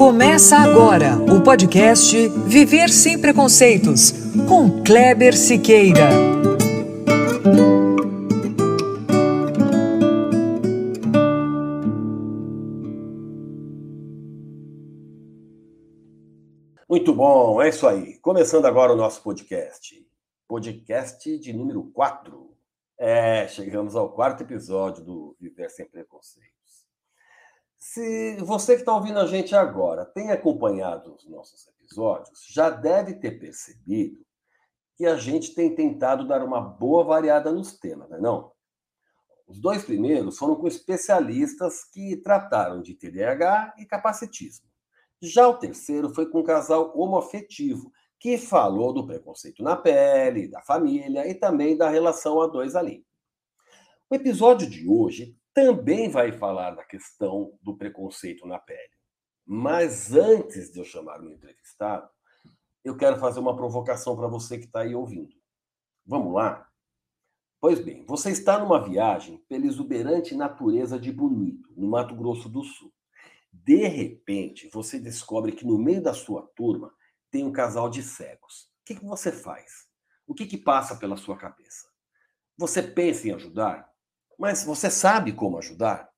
Começa agora o podcast Viver Sem Preconceitos, com Kleber Siqueira. Muito bom, é isso aí. Começando agora o nosso podcast. Podcast de número 4. É, chegamos ao quarto episódio do Viver Sem Preconceitos. Se você que está ouvindo a gente agora tem acompanhado os nossos episódios, já deve ter percebido que a gente tem tentado dar uma boa variada nos temas, não é não? Os dois primeiros foram com especialistas que trataram de TDAH e capacitismo. Já o terceiro foi com um casal homoafetivo, que falou do preconceito na pele, da família e também da relação a dois ali. O episódio de hoje também vai falar da questão do preconceito na pele. Mas antes de eu chamar o entrevistado, eu quero fazer uma provocação para você que está aí ouvindo. Vamos lá? Pois bem, você está numa viagem pela exuberante natureza de Bonito, no Mato Grosso do Sul. De repente, você descobre que no meio da sua turma tem um casal de cegos. O que, que você faz? O que, que passa pela sua cabeça? Você pensa em ajudar? Mas você sabe como ajudar?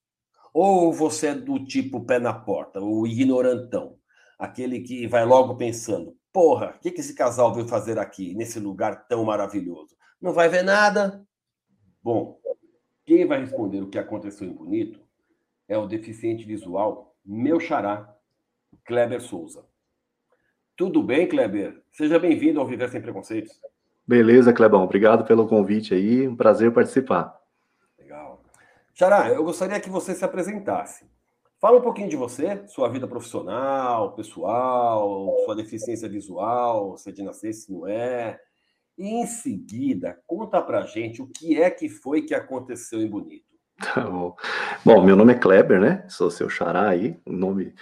Ou você é do tipo pé na porta, o ignorantão, aquele que vai logo pensando: porra, o que, que esse casal veio fazer aqui, nesse lugar tão maravilhoso? Não vai ver nada? Bom, quem vai responder o que aconteceu em Bonito é o deficiente visual, meu xará, Kleber Souza. Tudo bem, Kleber? Seja bem-vindo ao Viver Sem Preconceitos. Beleza, Clebão. Obrigado pelo convite aí. Um prazer participar. Xará, eu gostaria que você se apresentasse. Fala um pouquinho de você, sua vida profissional, pessoal, sua deficiência visual, se é de nascer, se não é. E em seguida, conta pra gente o que é que foi que aconteceu em Bonito. Tá bom. bom, meu nome é Kleber, né? Sou seu xará aí, nome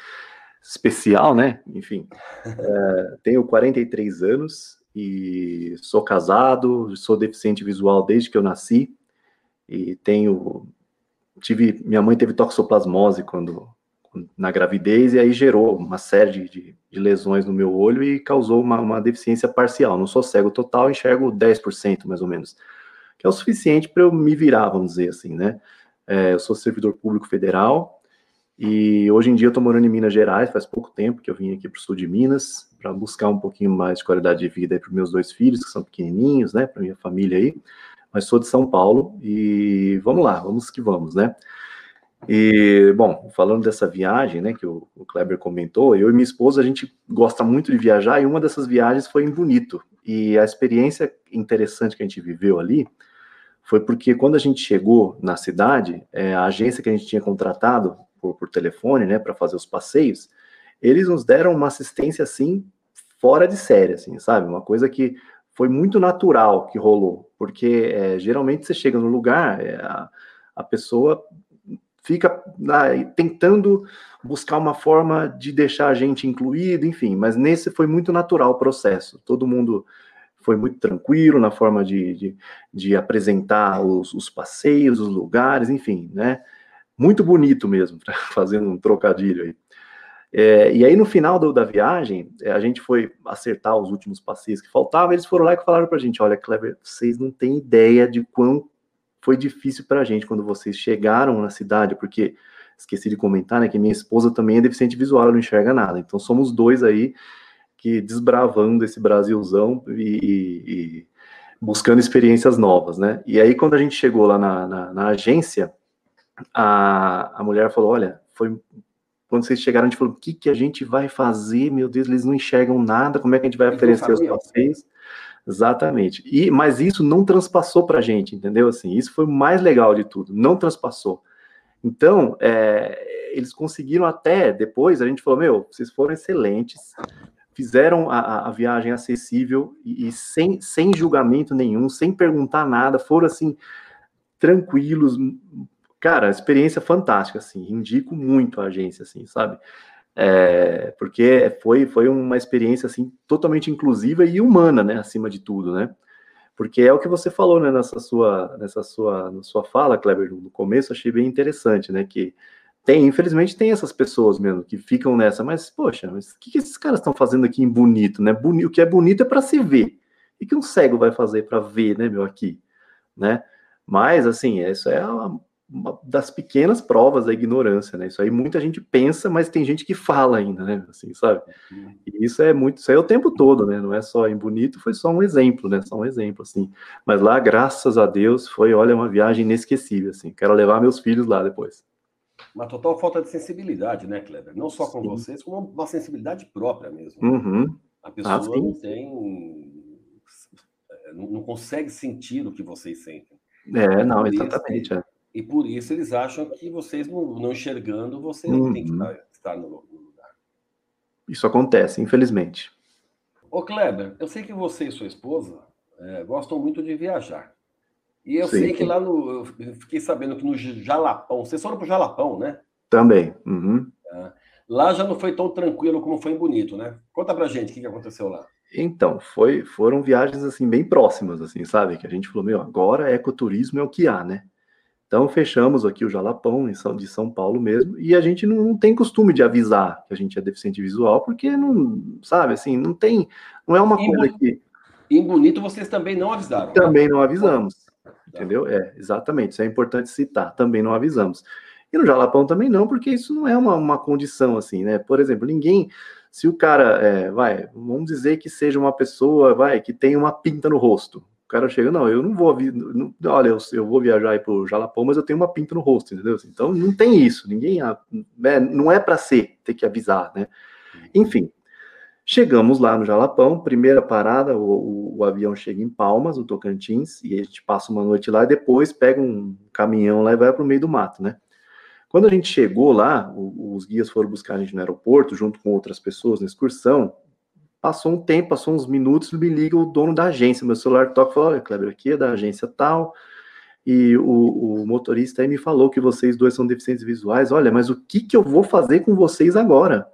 especial, né? Enfim, é, tenho 43 anos e sou casado, sou deficiente visual desde que eu nasci e tenho tive, minha mãe teve toxoplasmose quando na gravidez e aí gerou uma série de, de, lesões no meu olho e causou uma, uma, deficiência parcial. Não sou cego total, enxergo 10% mais ou menos, que é o suficiente para eu me virar, vamos dizer assim, né? É, eu sou servidor público federal e hoje em dia eu estou morando em Minas Gerais, faz pouco tempo que eu vim aqui para o sul de Minas para buscar um pouquinho mais de qualidade de vida para meus dois filhos, que são pequenininhos, né, para minha família aí mas sou de São Paulo e vamos lá, vamos que vamos, né? E, bom, falando dessa viagem, né, que o, o, Kleber comentou, eu e minha esposa, a gente gosta muito de viajar e uma dessas viagens foi em Bonito. E a experiência interessante que a gente viveu ali foi porque quando a gente chegou na cidade, é, a agência que a gente tinha contratado por, por telefone, né, para fazer os passeios, eles nos deram uma assistência, assim, fora de série, assim, sabe? Uma coisa que foi muito natural que rolou, porque é, geralmente você chega no lugar, é, a, a, pessoa fica na, tentando buscar uma forma de deixar a gente incluído, enfim, mas nesse foi muito natural o processo, todo mundo foi muito tranquilo na forma de, de, de apresentar os, os, passeios, os lugares, enfim, né? Muito bonito mesmo, fazendo um trocadilho aí. É, e aí, no final do, da viagem, é, a gente foi acertar os últimos passeios que faltavam. Eles foram lá e falaram para a gente: Olha, Kleber, vocês não têm ideia de quão foi difícil para a gente quando vocês chegaram na cidade, porque esqueci de comentar, né, que minha esposa também é deficiente visual, ela não enxerga nada. Então, somos dois aí que desbravando esse Brasilzão e, e, e buscando experiências novas, né? E aí, quando a gente chegou lá na, na, na agência, a, a mulher falou: Olha, foi quando vocês chegaram, a gente falou: o que, que a gente vai fazer? Meu Deus, eles não enxergam nada, como é que a gente vai oferecer os passeios? Exatamente. E, mas isso não transpassou para a gente, entendeu? Assim, isso foi o mais legal de tudo, não transpassou. Então, é, eles conseguiram até, depois, a gente falou, meu, vocês foram excelentes, fizeram a, a viagem acessível e, e, sem, sem julgamento nenhum, sem perguntar nada, foram assim, tranquilos, cara, experiência fantástica, assim, indico muito a agência, assim, sabe? É, porque foi, foi uma experiência, assim, totalmente inclusiva e humana, né, acima de tudo, né? Porque é o que você falou, né, nessa sua, nessa sua, na sua fala, Kleber, no começo, achei bem interessante, né, que tem, infelizmente tem essas pessoas mesmo que ficam nessa, mas poxa, mas o que, que esses caras estão fazendo aqui em bonito, né? Boni o que é bonito é para se ver. E que um cego vai fazer para ver, né, meu, aqui, né? Mas, assim, isso é das pequenas provas da ignorância, né? Isso aí muita gente pensa, mas tem gente que fala ainda, né? Assim, sabe? E isso é muito, isso aí é o tempo todo, né? Não é só em bonito, foi só um exemplo, né? Só um exemplo, assim. Mas lá, graças a Deus, foi, olha, uma viagem inesquecível, assim. Quero levar meus filhos lá depois. Uma total falta de sensibilidade, né, Kleber? Não só com Sim. vocês, como uma sensibilidade própria mesmo. Uhum. A ah, pessoa ah, não tem é, não consegue sentir o que vocês sentem. É, não, exatamente. é. E por isso eles acham que vocês não, não enxergando, você uhum. não tem que estar, estar no, no, lugar. Isso acontece, infelizmente. Ô Kleber, eu sei que você e sua esposa é, gostam muito de viajar. E eu Sim. sei que lá no. Eu fiquei sabendo que no Jalapão, vocês foram para o Jalapão, né? Também. Uhum. É. Lá já não foi tão tranquilo como foi em Bonito, né? Conta pra gente o que aconteceu lá. Então, foi, foram viagens assim bem próximas, assim, sabe? Que a gente falou, meu, agora ecoturismo é o que há, né? Então fechamos aqui o Jalapão em São, de São Paulo mesmo, e a gente não, tem costume de avisar que a gente é deficiente visual, porque não, sabe, assim, não tem, não é uma coisa que... Em Bonito vocês também não avisaram. Também não avisamos, tá. entendeu? É, exatamente, isso é importante citar, também não avisamos. E no Jalapão também não, porque isso não é uma, uma condição assim, né? Por exemplo, ninguém se o cara, é, vai, vamos dizer que seja uma pessoa, vai, que tem uma pinta no rosto. O cara chega, não, eu não vou, não, olha, eu, eu vou viajar aí pro Jalapão, mas eu tenho uma pinta no rosto, entendeu? Então não tem isso, ninguém, né, não é para ser, ter que avisar, né? Enfim, chegamos lá no Jalapão, primeira parada, o, o, o avião chega em Palmas, no Tocantins, e a gente passa uma noite lá e depois pega um caminhão lá e vai para o meio do mato, né? Quando a gente chegou lá, os guias foram buscar a gente no aeroporto, junto com outras pessoas na excursão. Passou um tempo, passou uns minutos, me liga o dono da agência. Meu celular toca e fala: Olha, Kleber, aqui é da agência tal. E o, o, motorista aí me falou que vocês dois são deficientes visuais. Olha, mas o que, que eu vou fazer com vocês agora?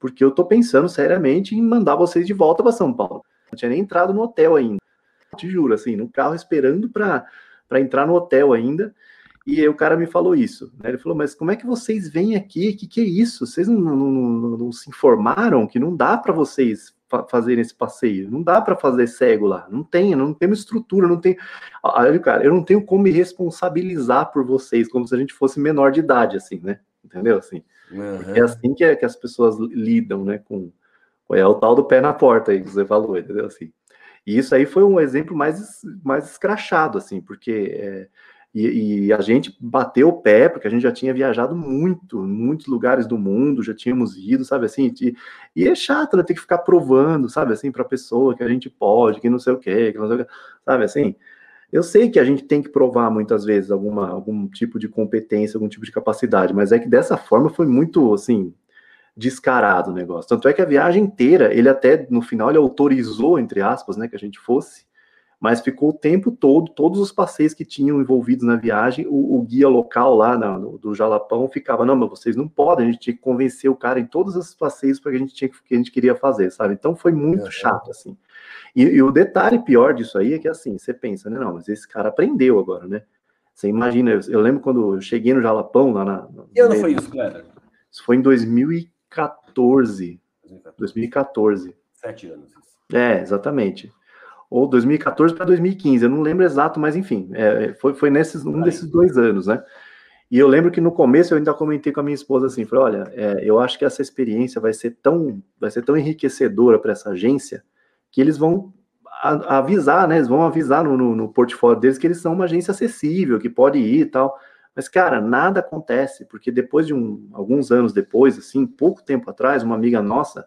Porque eu tô pensando seriamente em mandar vocês de volta para São Paulo. Não tinha nem entrado no hotel ainda. Te juro, assim, no carro esperando para entrar no hotel ainda. E o cara me falou isso. Né? Ele falou, mas como é que vocês vêm aqui? O que, que é isso? Vocês não, não, não, não se informaram que não dá para vocês fa fazerem esse passeio? Não dá para fazer cego lá. Não tem, não tem uma estrutura, não tem. Aí, cara, eu não tenho como me responsabilizar por vocês, como se a gente fosse menor de idade, assim, né? Entendeu? Assim. Uhum. É assim que, é, que as pessoas lidam, né? Com, é o tal do pé na porta aí que você falou, entendeu? Assim. E isso aí foi um exemplo mais, mais escrachado, assim, porque é, e, e, a gente bateu o pé, porque a gente já tinha viajado muito, muitos lugares do mundo, já tínhamos ido, sabe assim? E, e é chato, né? Ter que ficar provando, sabe assim, para a pessoa que a gente pode, que não sei o quê, que não sei o quê, sabe assim? Eu sei que a gente tem que provar muitas vezes alguma, algum tipo de competência, algum tipo de capacidade, mas é que dessa forma foi muito, assim, descarado o negócio. Tanto é que a viagem inteira, ele até, no final, ele autorizou, entre aspas, né, que a gente fosse, mas ficou o tempo todo, todos os passeios que tinham envolvidos na viagem, o, o guia local lá na, no, do Jalapão ficava, não, mas vocês não podem, a gente tinha que convencer o cara em todos os passeios para que a gente tinha que a gente queria fazer, sabe? Então foi muito é, chato, assim. E, e, o detalhe pior disso aí é que assim, você pensa, né, não, mas esse cara aprendeu agora, né? Você imagina, eu, eu lembro quando eu cheguei no Jalapão, lá na... Que ano foi isso, Cleber? Isso foi em 2014. 2014. Sete anos. Isso. É, exatamente ou 2014 para 2015, eu não lembro exato, mas enfim, é, foi, foi nesses um desses dois anos, né? E eu lembro que no começo eu ainda comentei com a minha esposa assim, falei, olha, é, eu acho que essa experiência vai ser tão, vai ser tão enriquecedora para essa agência que eles vão a, avisar, né? Eles vão avisar no, no, no, portfólio deles que eles são uma agência acessível, que pode ir e tal. Mas, cara, nada acontece, porque depois de um, alguns anos depois, assim, pouco tempo atrás, uma amiga nossa,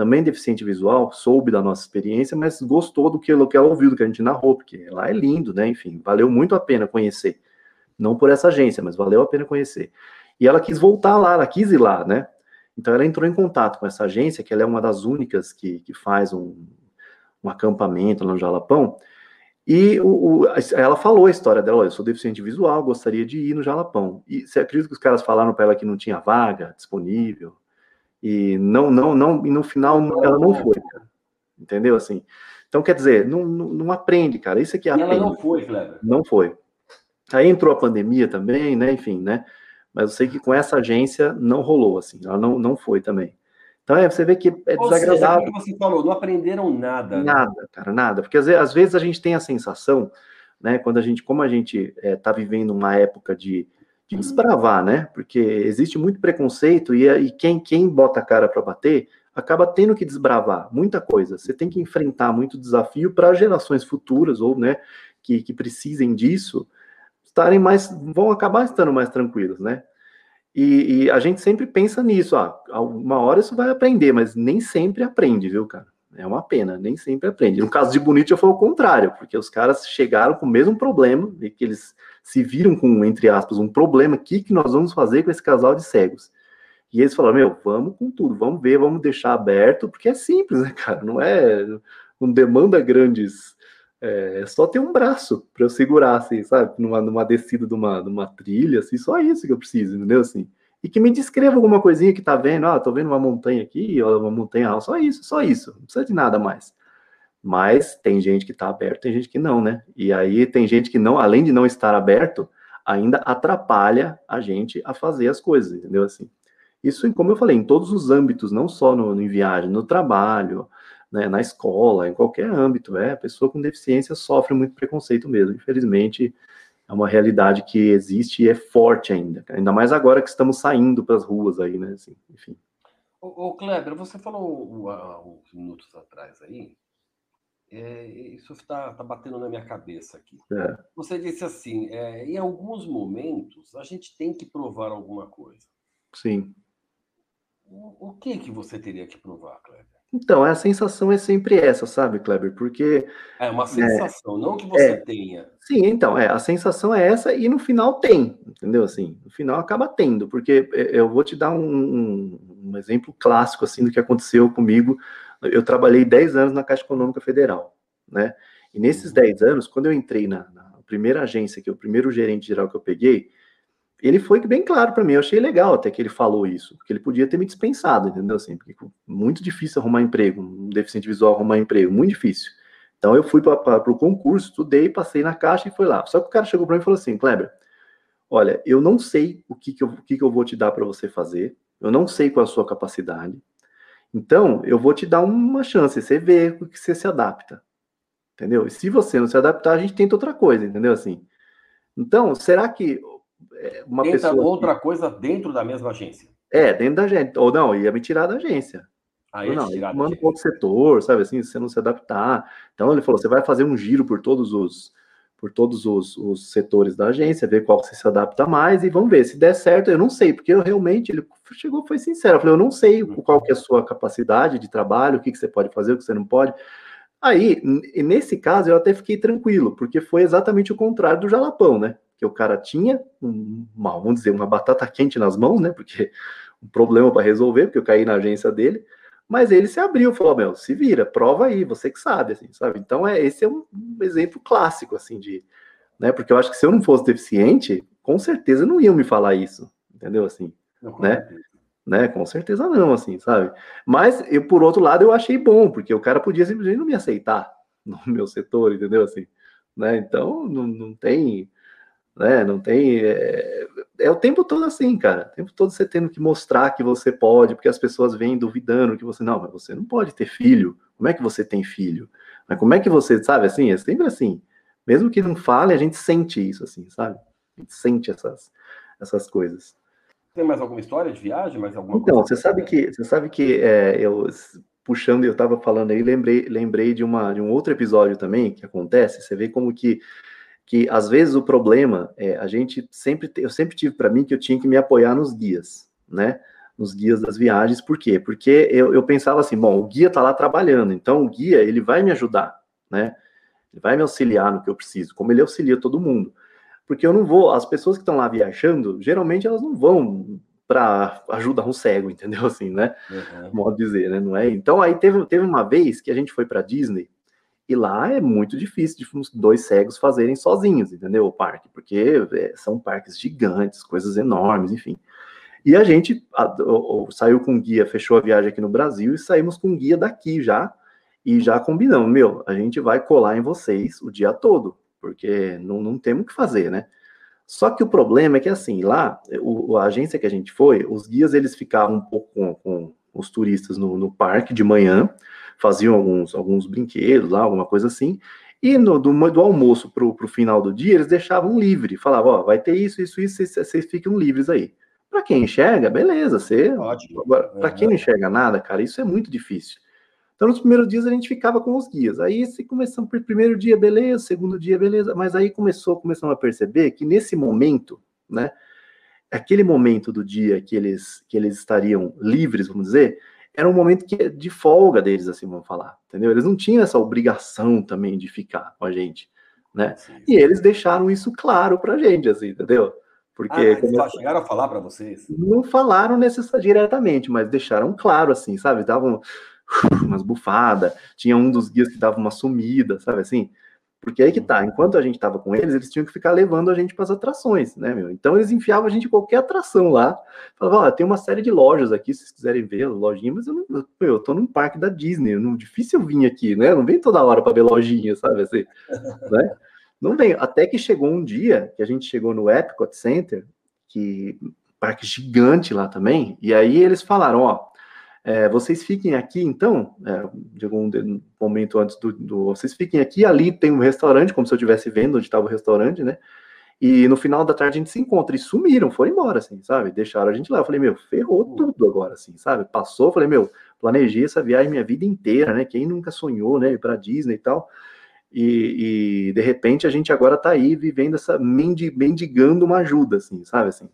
também deficiente visual, soube da nossa experiência, mas gostou do que, do que ela ouviu, do que a gente narrou, porque lá é lindo, né? Enfim, valeu muito a pena conhecer. Não por essa agência, mas valeu a pena conhecer. E ela quis voltar lá, ela quis ir lá, né? Então ela entrou em contato com essa agência, que ela é uma das únicas que, que faz um, um acampamento lá no Jalapão, e o, o, ela falou a história dela, eu sou deficiente visual, gostaria de ir no Jalapão. E você acredita que os caras falaram para ela que não tinha vaga disponível? E não, não, não, e no final ela não foi, cara. Entendeu? Assim. Então, quer dizer, não, não, não aprende, cara. Isso aqui é e ela não foi, Cleber. Não foi. Aí entrou a pandemia também, né? Enfim, né? Mas eu sei que com essa agência não rolou, assim, ela não, não foi também. Então é, você vê que é Ou desagradável. Seja, você falou, não aprenderam nada. Né? Nada, cara, nada. Porque às vezes a gente tem a sensação, né, quando a gente, como a gente está é, vivendo uma época de, de desbravar, né? Porque existe muito preconceito e, e quem, quem bota a cara para bater acaba tendo que desbravar muita coisa. Você tem que enfrentar muito desafio para gerações futuras ou, né, que, que precisem disso estarem mais, vão acabar estando mais tranquilos, né? E, e, a gente sempre pensa nisso, ah, uma hora isso vai aprender, mas nem sempre aprende, viu, cara? É uma pena, nem sempre aprende. No caso de Bonito foi o contrário, porque os caras chegaram com o mesmo problema, e que eles se viram com, entre aspas, um problema, o que, nós vamos fazer com esse casal de cegos? E eles falaram, meu, vamos com tudo, vamos ver, vamos deixar aberto, porque é simples, né, cara? Não é, não demanda grandes é, só ter um braço para eu segurar, assim, sabe? Numa, numa descida de uma, de uma trilha, assim, só isso que eu preciso, entendeu? Assim, e que me descreva alguma coisinha que tá vendo, ah, tô vendo uma montanha aqui, ou uma montanha alta, só isso, só isso, não precisa de nada mais. Mas tem gente que tá aberto, tem gente que não, né? E aí tem gente que não, além de não estar aberto, ainda atrapalha a gente a fazer as coisas, entendeu? Assim, isso, como eu falei, em todos os âmbitos, não só no, no em viagem, no trabalho, né, na escola, em qualquer âmbito, é, a pessoa com deficiência sofre muito preconceito mesmo. Infelizmente, é uma realidade que existe e é forte ainda, ainda mais agora que estamos saindo para as ruas aí, né, assim, enfim. Ô, ô Kleber, você falou uns minutos atrás aí, é, isso está tá batendo na minha cabeça aqui. É. Você disse assim, é, em alguns momentos a gente tem que provar alguma coisa. Sim. O, o que que você teria que provar, Kleber? Então, a sensação é sempre essa, sabe, Kleber? Porque. É uma é, sensação, é, não que você é, tenha. Sim, então, é, a sensação é essa e no final tem, entendeu? Assim, no final acaba tendo, porque é, eu vou te dar um, um, exemplo clássico, assim, do que aconteceu comigo. Eu trabalhei 10 anos na Caixa Econômica Federal, né? E nesses 10 uhum. anos, quando eu entrei na, na primeira agência, que é o primeiro gerente geral que eu peguei, ele foi bem claro para mim. Eu achei legal até que ele falou isso, porque ele podia ter me dispensado, entendeu? Assim, muito difícil arrumar emprego, um deficiente visual arrumar emprego, muito difícil. Então eu fui para o concurso, estudei, passei na caixa e foi lá. Só que o cara chegou para mim e falou assim, Kleber, olha, eu não sei o que, que, eu, o que, que eu vou te dar para você fazer, eu não sei qual é a sua capacidade, então eu vou te dar uma chance, você vê o que você se adapta, entendeu? E se você não se adaptar, a gente tenta outra coisa, entendeu? Assim, então, será que uma Tenta pessoa outra que... coisa dentro da mesma agência. É, dentro da agência. Ou não, ia me tirar da agência. Aí não, tirar manda para outro setor, sabe assim, se você não se adaptar. Então ele falou: você vai fazer um giro por todos os por todos os, os setores da agência, ver qual você se adapta mais e vamos ver. Se der certo, eu não sei, porque eu realmente, ele chegou, foi sincero, eu falei, eu não sei qual que é a sua capacidade de trabalho, o que, que você pode fazer, o que você não pode. Aí, nesse caso, eu até fiquei tranquilo, porque foi exatamente o contrário do Jalapão, né? Que o cara tinha, uma, vamos dizer, uma batata quente nas mãos, né? Porque um problema para resolver, porque eu caí na agência dele, mas ele se abriu, falou: Meu, se vira, prova aí, você que sabe, assim, sabe? Então, é, esse é um exemplo clássico, assim, de. Né? Porque eu acho que se eu não fosse deficiente, com certeza não iam me falar isso, entendeu? Assim, não, né? né? Com certeza não, assim, sabe? Mas eu, por outro lado, eu achei bom, porque o cara podia simplesmente não me aceitar no meu setor, entendeu? Assim, né? Então, não, não tem né? Não tem. É, é, o tempo todo assim, cara. O tempo todo você tendo que mostrar que você pode, porque as pessoas vêm duvidando que você. Não, mas você não pode ter filho. Como é que você tem filho? Mas como é que você, sabe, assim? É sempre assim. Mesmo que não fale, a gente sente isso, assim, sabe? A gente sente essas, essas coisas. Tem mais alguma história de viagem? Mais alguma então, você sabe que você sabe que é, eu puxando, eu estava falando aí, lembrei, lembrei de, uma, de um outro episódio também que acontece. Você vê como que que às vezes o problema é a gente sempre eu sempre tive para mim que eu tinha que me apoiar nos guias, né? Nos guias das viagens, por quê? Porque eu, eu pensava assim, bom, o guia está lá trabalhando, então o guia ele vai me ajudar, né? Ele vai me auxiliar no que eu preciso, como ele auxilia todo mundo. Porque eu não vou, as pessoas que estão lá viajando, geralmente elas não vão para ajudar um cego, entendeu? Assim, né? Uhum. Modo de dizer, né? Não é? Então aí teve, teve uma vez que a gente foi para Disney e lá é muito difícil de dois cegos fazerem sozinhos, entendeu? O parque, porque é, são parques gigantes, coisas enormes, enfim. E a gente a, saiu com guia, fechou a viagem aqui no Brasil e saímos com guia daqui já. E já combinamos, meu, a gente vai colar em vocês o dia todo, porque não, não temos o que fazer, né? Só que o problema é que, assim, lá, o, a agência que a gente foi, os guias, eles ficavam um pouco com, com os turistas no, no, parque de manhã, faziam alguns, alguns brinquedos lá, alguma coisa assim, e no, do, do almoço para o final do dia, eles deixavam livre, falavam, ó, vai ter isso, isso, isso, vocês ficam livres aí. Para quem enxerga, beleza, você. Agora, para quem não enxerga nada, cara, isso é muito difícil. Então, nos primeiros dias a gente ficava com os guias. Aí, se começamos por primeiro dia, beleza, segundo dia, beleza. Mas aí começou, começamos a perceber que nesse momento, né, aquele momento do dia que eles, que eles estariam livres, vamos dizer, era um momento que de folga deles, assim, vamos falar, entendeu? Eles não tinham essa obrigação também de ficar com a gente, né? Sim. E eles deixaram isso claro pra gente, assim, entendeu? Porque ah, eles chegaram a falar para vocês? Não falaram necessariamente diretamente, mas deixaram claro, assim, sabe? Davam umas bufadas, tinha um dos guias que dava uma sumida, sabe assim? Porque aí que tá, enquanto a gente tava com eles, eles tinham que ficar levando a gente para as atrações, né, meu? Então eles enfiavam a gente em qualquer atração lá. Falavam, ó, tem uma série de lojas aqui, se vocês quiserem ver, lojinha, mas eu não, eu, eu tô num parque da Disney, não difícil eu vir aqui, né? Não vem toda hora para ver lojinha, sabe assim, né? Não vem. Até que chegou um dia que a gente chegou no Epcot Center, que parque gigante lá também, e aí eles falaram, ó, é, vocês fiquem aqui, então, é, de algum momento antes do, do, Vocês fiquem aqui, ali tem um restaurante, como se eu estivesse vendo onde estava o restaurante, né? E no final da tarde a gente se encontra. E sumiram, foram embora, assim, sabe? Deixaram a gente lá. Eu falei, meu, ferrou tudo agora, assim, sabe? Passou, falei, meu, planejei essa viagem minha vida inteira, né? Quem nunca sonhou, né? Ir pra Disney e tal. E, e, de repente a gente agora tá aí vivendo essa mendigando uma ajuda, assim, sabe assim.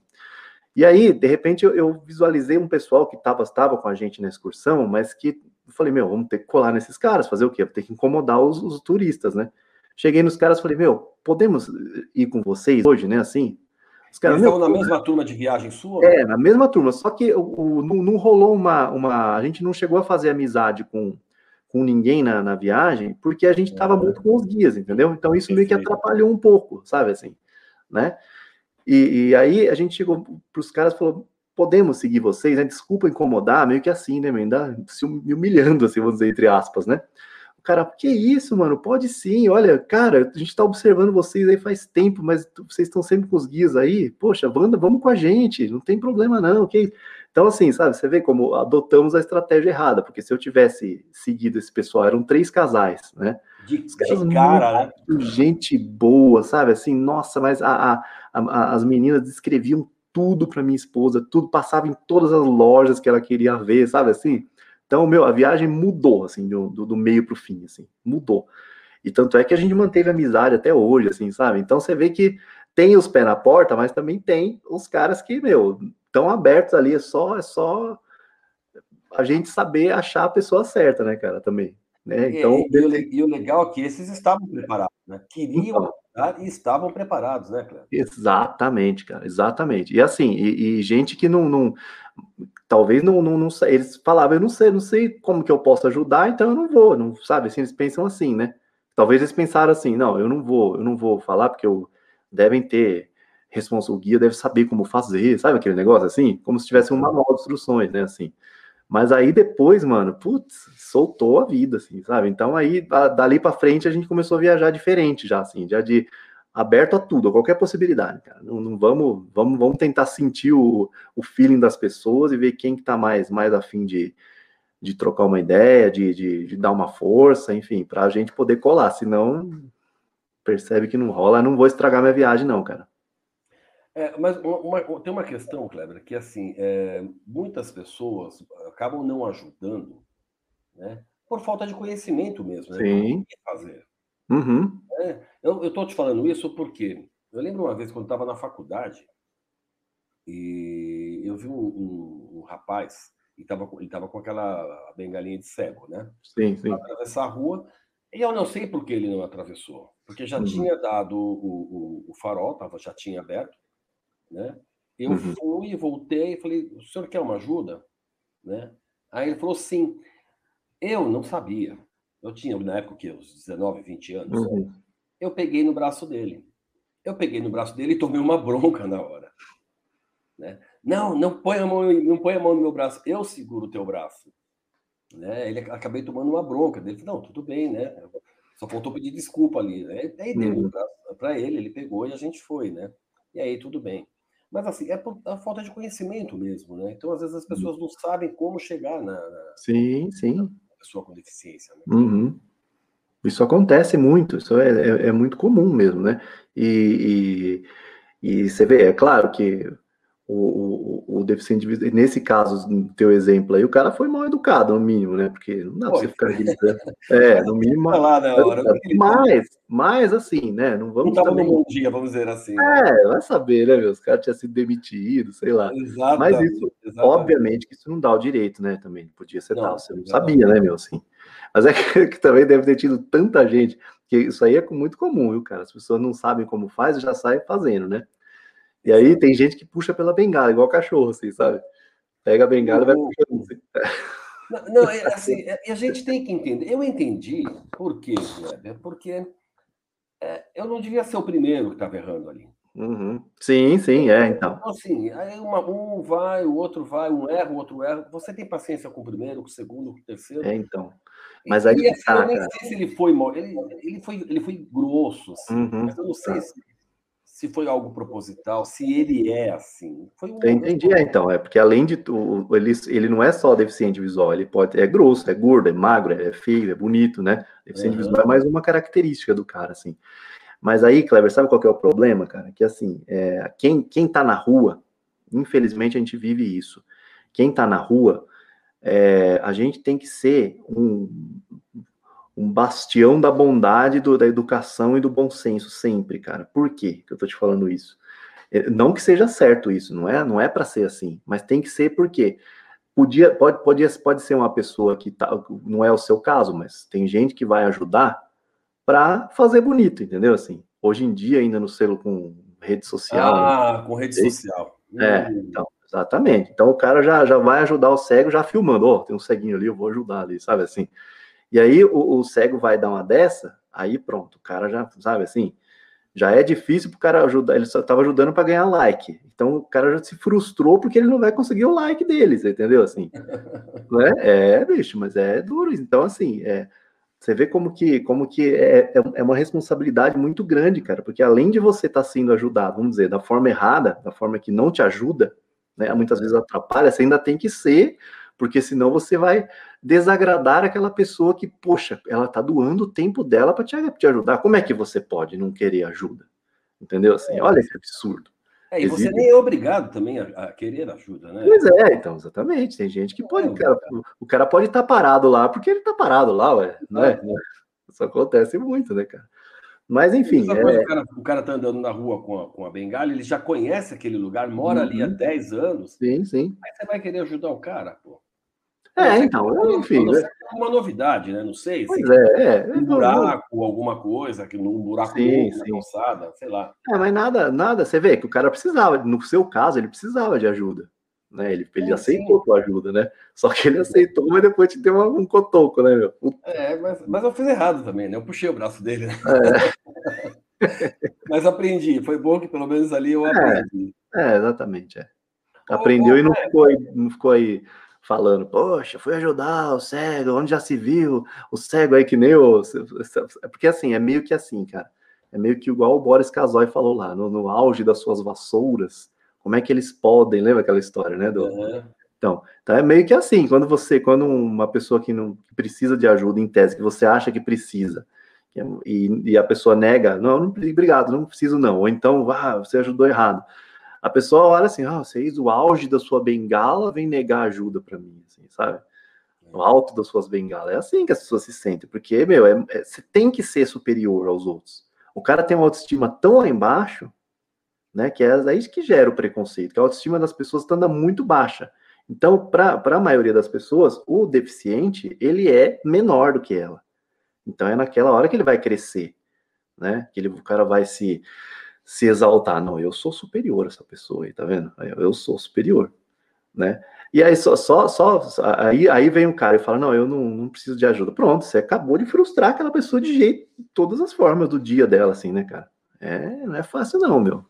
E aí, de repente, eu, eu visualizei um pessoal que estava tava com a gente na excursão, mas que eu falei, meu, vamos ter que colar nesses caras, fazer o quê? Vou ter que incomodar os, os turistas, né? Cheguei nos caras, falei, meu, podemos ir com vocês hoje, né? Assim, os caras, Eles na mesma turma de viagem sua? É, na mesma turma, só que o, o não, não, rolou uma, uma. A gente não chegou a fazer amizade com, com ninguém na, na viagem, porque a gente estava é. muito com os guias, entendeu? Então isso meio que atrapalhou um pouco, sabe assim, né? E, e aí a gente chegou para os caras e falou: podemos seguir vocês, né? Desculpa incomodar, meio que assim, né, ainda se humilhando, assim, vamos dizer, entre aspas, né? O cara, que isso, mano? Pode sim, olha, cara, a gente tá observando vocês aí faz tempo, mas vocês estão sempre com os guias aí, poxa, Wanda, vamos com a gente, não tem problema não, ok? Então, assim, sabe, você vê como adotamos a estratégia errada, porque se eu tivesse seguido esse pessoal, eram três casais, né? De, de cara, né? Gente boa, sabe? Assim, nossa, mas a, a, a, as meninas descreviam tudo para minha esposa, tudo passava em todas as lojas que ela queria ver, sabe assim? Então, meu, a viagem mudou, assim, do, do, meio para o fim, assim, mudou. E tanto é que a gente manteve amizade até hoje, assim, sabe? Então você vê que tem os pés na porta, mas também tem os caras que, meu, estão abertos ali, é só, é só a gente saber achar a pessoa certa, né, cara, também. Né? Então, e, e, o, e, o, legal é que esses estavam preparados, né? Queriam então, e estavam preparados, né, Cleber? Exatamente, cara, exatamente. E assim, e, e gente que não, não talvez não, não, não eles falavam, eu não sei, não sei como que eu posso ajudar, então eu não vou, não sabe? Assim, eles pensam assim, né? Talvez eles pensaram assim, não, eu não vou, eu não vou falar porque eu devem ter responsa, o guia deve saber como fazer, sabe aquele negócio assim, como se tivesse um manual de instruções, né? Assim. Mas aí depois, mano, putz, soltou a vida, assim, sabe? Então aí, dali para frente, a gente começou a viajar diferente já, assim, já de aberto a tudo, a qualquer possibilidade, cara. Não, não vamos, vamos, vamos tentar sentir o, o feeling das pessoas e ver quem que tá mais, mais afim de, de trocar uma ideia, de, de, de dar uma força, enfim, para a gente poder colar. Senão, percebe que não rola, não vou estragar minha viagem, não, cara. É, mas uma, uma, tem uma questão, Kleber, que assim, é, muitas pessoas acabam não ajudando, né? Por falta de conhecimento mesmo, né? Sim. que fazer. Uhum. É, eu estou te falando isso porque eu lembro uma vez quando estava na faculdade e eu vi um, um, um rapaz e tava, ele estava com aquela bengalinha de cego, né? Sim, sim. Atravessar a rua e eu não sei por que ele não atravessou, porque já uhum. tinha dado o, o, o farol, tava, já tinha aberto, né? Eu uhum. fui, voltei e falei: o senhor quer uma ajuda? Né? Aí ele falou: sim. Eu não sabia. Eu tinha, na época, que uns 19, 20 anos. Uhum. Eu peguei no braço dele. Eu peguei no braço dele e tomei uma bronca na hora. Né? Não, não põe a mão, não põe a mão no meu braço. Eu seguro o teu braço. Né? Ele acabei tomando uma bronca dele. Não, tudo bem, né? Só faltou pedir desculpa ali. Né? Aí deu uhum. para ele, ele pegou e a gente foi, né? e aí tudo bem. Mas assim, é por a falta de conhecimento mesmo, né? Então, às vezes, as uhum. pessoas não sabem como chegar na, na sim, sim. Na pessoa com deficiência. Né? Uhum. Isso acontece muito, isso é, é, é muito comum mesmo, né? E, e, e, você vê, é claro que o, o, o, deficiente nesse caso, no teu exemplo aí, o cara foi mal educado, no mínimo, né? Porque não dá pra você ficar gritando. É, no mínimo. na hora. Mas, mas assim, né? Não vamos. Não tava também... no bom dia, vamos dizer assim. É, vai saber, né, meu? Os caras tinham sido demitidos, sei lá. Exatamente, mas isso, exatamente. obviamente, que isso não dá o direito, né? Também podia ser não, tal. Você não sabia, né, meu? Assim. Mas é que, que, também deve ter tido tanta gente, que isso aí é muito comum, viu, cara? As pessoas não sabem como faz e já saem fazendo, né? E aí tem gente que puxa pela bengala, igual cachorro, assim, sabe? Pega a bengala e vai puxando. Assim. Não, é, assim, é, a gente tem que entender. Eu entendi por quê, Kleber? Porque é, eu não devia ser o primeiro que estava errando ali. Uhum. Sim, sim, é, então. Então, assim, aí uma, um vai, o outro vai, um erra, o outro erra. Você tem paciência com o primeiro, com o segundo, com o terceiro? É, então. Mas aí. E, assim, tá, eu nem sei se ele foi, ele, ele foi, ele foi grosso, assim, uhum. mas eu não sei tá. se se foi algo proposital, se ele é assim. Foi um entendi, é, então, é porque além de tudo, ele, ele não é só deficiente visual, ele pode é grosso, é gordo, é magro, é feio, é bonito, né? Deficiente uhum. visual é mais uma característica do cara, assim. Mas aí, Kleber, sabe qual que é o problema, cara? Que assim, é, quem, quem tá na rua, infelizmente a gente vive isso. Quem tá na rua, é, a gente tem que ser um, um bastião da bondade, do, da educação e do bom senso sempre, cara. Por quê que eu tô te falando isso? É, não que seja certo isso, não é, não é para ser assim, mas tem que ser porque podia, pode, pode, pode ser uma pessoa que tá, não é o seu caso, mas tem gente que vai ajudar para fazer bonito, entendeu? Assim, hoje em dia ainda no selo com rede social. Né? Ah, né? com rede social. É, hum. então, exatamente. Então o cara já, já vai ajudar o cego já filmando, ó, oh, tem um ceguinho ali, eu vou ajudar ali, sabe assim? E aí o, o, cego vai dar uma dessa, aí pronto, o cara já, sabe assim, já é difícil pro cara ajudar, ele só estava ajudando para ganhar like. Então o cara já se frustrou porque ele não vai conseguir o like dele, você entendeu assim? né? É, bicho, mas é duro. Então assim, é, você vê como que, como que é, é, é uma responsabilidade muito grande, cara, porque além de você estar tá sendo ajudado, vamos dizer, da forma errada, da forma que não te ajuda, né, muitas vezes atrapalha, você ainda tem que ser porque senão você vai desagradar aquela pessoa que, poxa, ela tá doando o tempo dela para te, te, ajudar. Como é que você pode não querer ajuda? Entendeu? Assim, é. olha esse absurdo. É, e você nem é obrigado também a, querer ajuda, né? Pois é, então, exatamente. Tem gente que pode. É, cara, o cara pode estar tá parado lá porque ele tá parado lá, ué. Né? Isso acontece muito, né, cara? Mas enfim. É... O, cara, o cara tá andando na rua com a, com a bengala, ele já conhece aquele lugar, mora uhum. ali há 10 uhum. anos. Sim, sim. Aí você vai querer ajudar o cara, pô. É, então, enfim. É uma novidade, né? Não sei. Pois é, é. Um buraco, alguma coisa, que num buraco sim, novo, sim. calçada, sei lá. É, mas nada, nada. Você vê que o cara precisava, no seu caso, ele precisava de ajuda. Né? Ele, ele é, aceitou sim. tua ajuda, né? Só que ele aceitou, mas depois te deu um cotoco, né, meu? É, mas, mas eu fiz errado também, né? Eu puxei o braço dele. Né? É. mas aprendi. Foi bom que pelo menos ali eu é, aprendi. É, exatamente. É. Aprendeu ô, e não ficou, aí, não ficou aí falando, poxa, fui ajudar o cego, onde já se viu, o cego aí que nem o. Porque assim, é meio que assim, cara. É meio que igual o Boris Casoy falou lá, no, no auge das suas vassouras, como é que eles podem, lembra aquela história, né? Do... Uhum. Então, então é meio que assim, quando você, quando uma pessoa que não que precisa de ajuda em tese, que você acha que precisa, é, e, e a pessoa nega, não, não, obrigado, não preciso não, ou então, ah, você ajudou errado a pessoa olha assim, ah, você fez o auge da sua bengala, vem negar ajuda para mim, assim, sabe? O alto das suas bengalas. É assim que as pessoas se sentem, porque, meu, é, é, você tem que ser superior aos outros. O cara tem uma autoestima tão lá embaixo, né, que é aí que gera o preconceito, que a autoestima das pessoas anda muito baixa. Então, para a maioria das pessoas, o deficiente, ele é menor do que ela. Então, é naquela hora que ele vai crescer, né? Que ele, o cara vai se se exaltar. Não, eu sou superior a essa pessoa aí, tá vendo? Eu sou superior, né? E aí só, só, só aí, aí vem um cara e fala: Não, eu não, não preciso de ajuda. Pronto, você acabou de frustrar aquela pessoa de jeito, de todas as formas do dia dela, assim, né, cara? É, não é fácil, não, meu.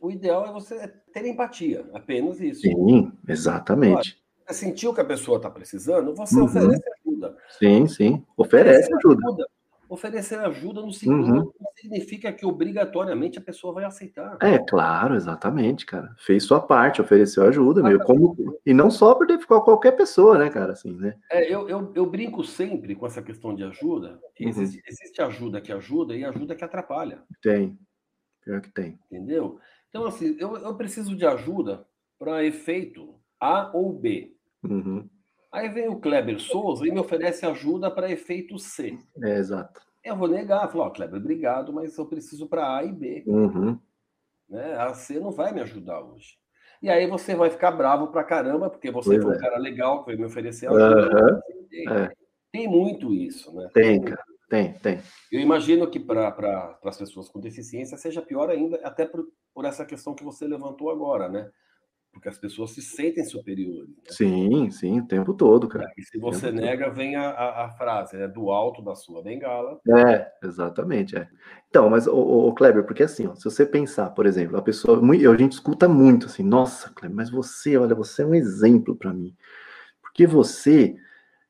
O ideal é você ter empatia, apenas isso. Sim, exatamente. Você sentiu que a pessoa está precisando, você uhum. oferece ajuda. Sim, sim, oferece, oferece ajuda. ajuda. Oferecer ajuda no segundo uhum. não significa que obrigatoriamente a pessoa vai aceitar. É, claro, exatamente, cara. Fez sua parte, ofereceu ajuda. Como... E não só por qualquer pessoa, né, cara, assim, né? É, eu, eu, eu brinco sempre com essa questão de ajuda. Uhum. Existe, existe ajuda que ajuda e ajuda que atrapalha. Tem. Pior que tem. Entendeu? Então, assim, eu, eu preciso de ajuda para efeito A ou B. Uhum. Aí vem o Kleber Souza e me oferece ajuda para efeito C. É, exato. Eu vou negar, falar, oh, Kleber, obrigado, mas eu preciso para A e B. Uhum. Né? A C não vai me ajudar hoje. E aí você vai ficar bravo pra caramba, porque você pois foi é. um cara legal que vai me oferecer ajuda. Uhum. Tem, é. tem muito isso, né? Tem, cara. Tem, tem. Eu imagino que para pra, as pessoas com deficiência seja pior ainda, até por, por essa questão que você levantou agora, né? Porque as pessoas se sentem superiores. Né? Sim, sim, o tempo todo, cara. E se você nega, todo. vem a, a, a, frase, né? Do alto da sua bengala. É, exatamente, é. Então, mas, o, o Kleber, porque assim, ó, se você pensar, por exemplo, a pessoa, a gente escuta muito assim, nossa, Kleber, mas você, olha, você é um exemplo para mim. Porque você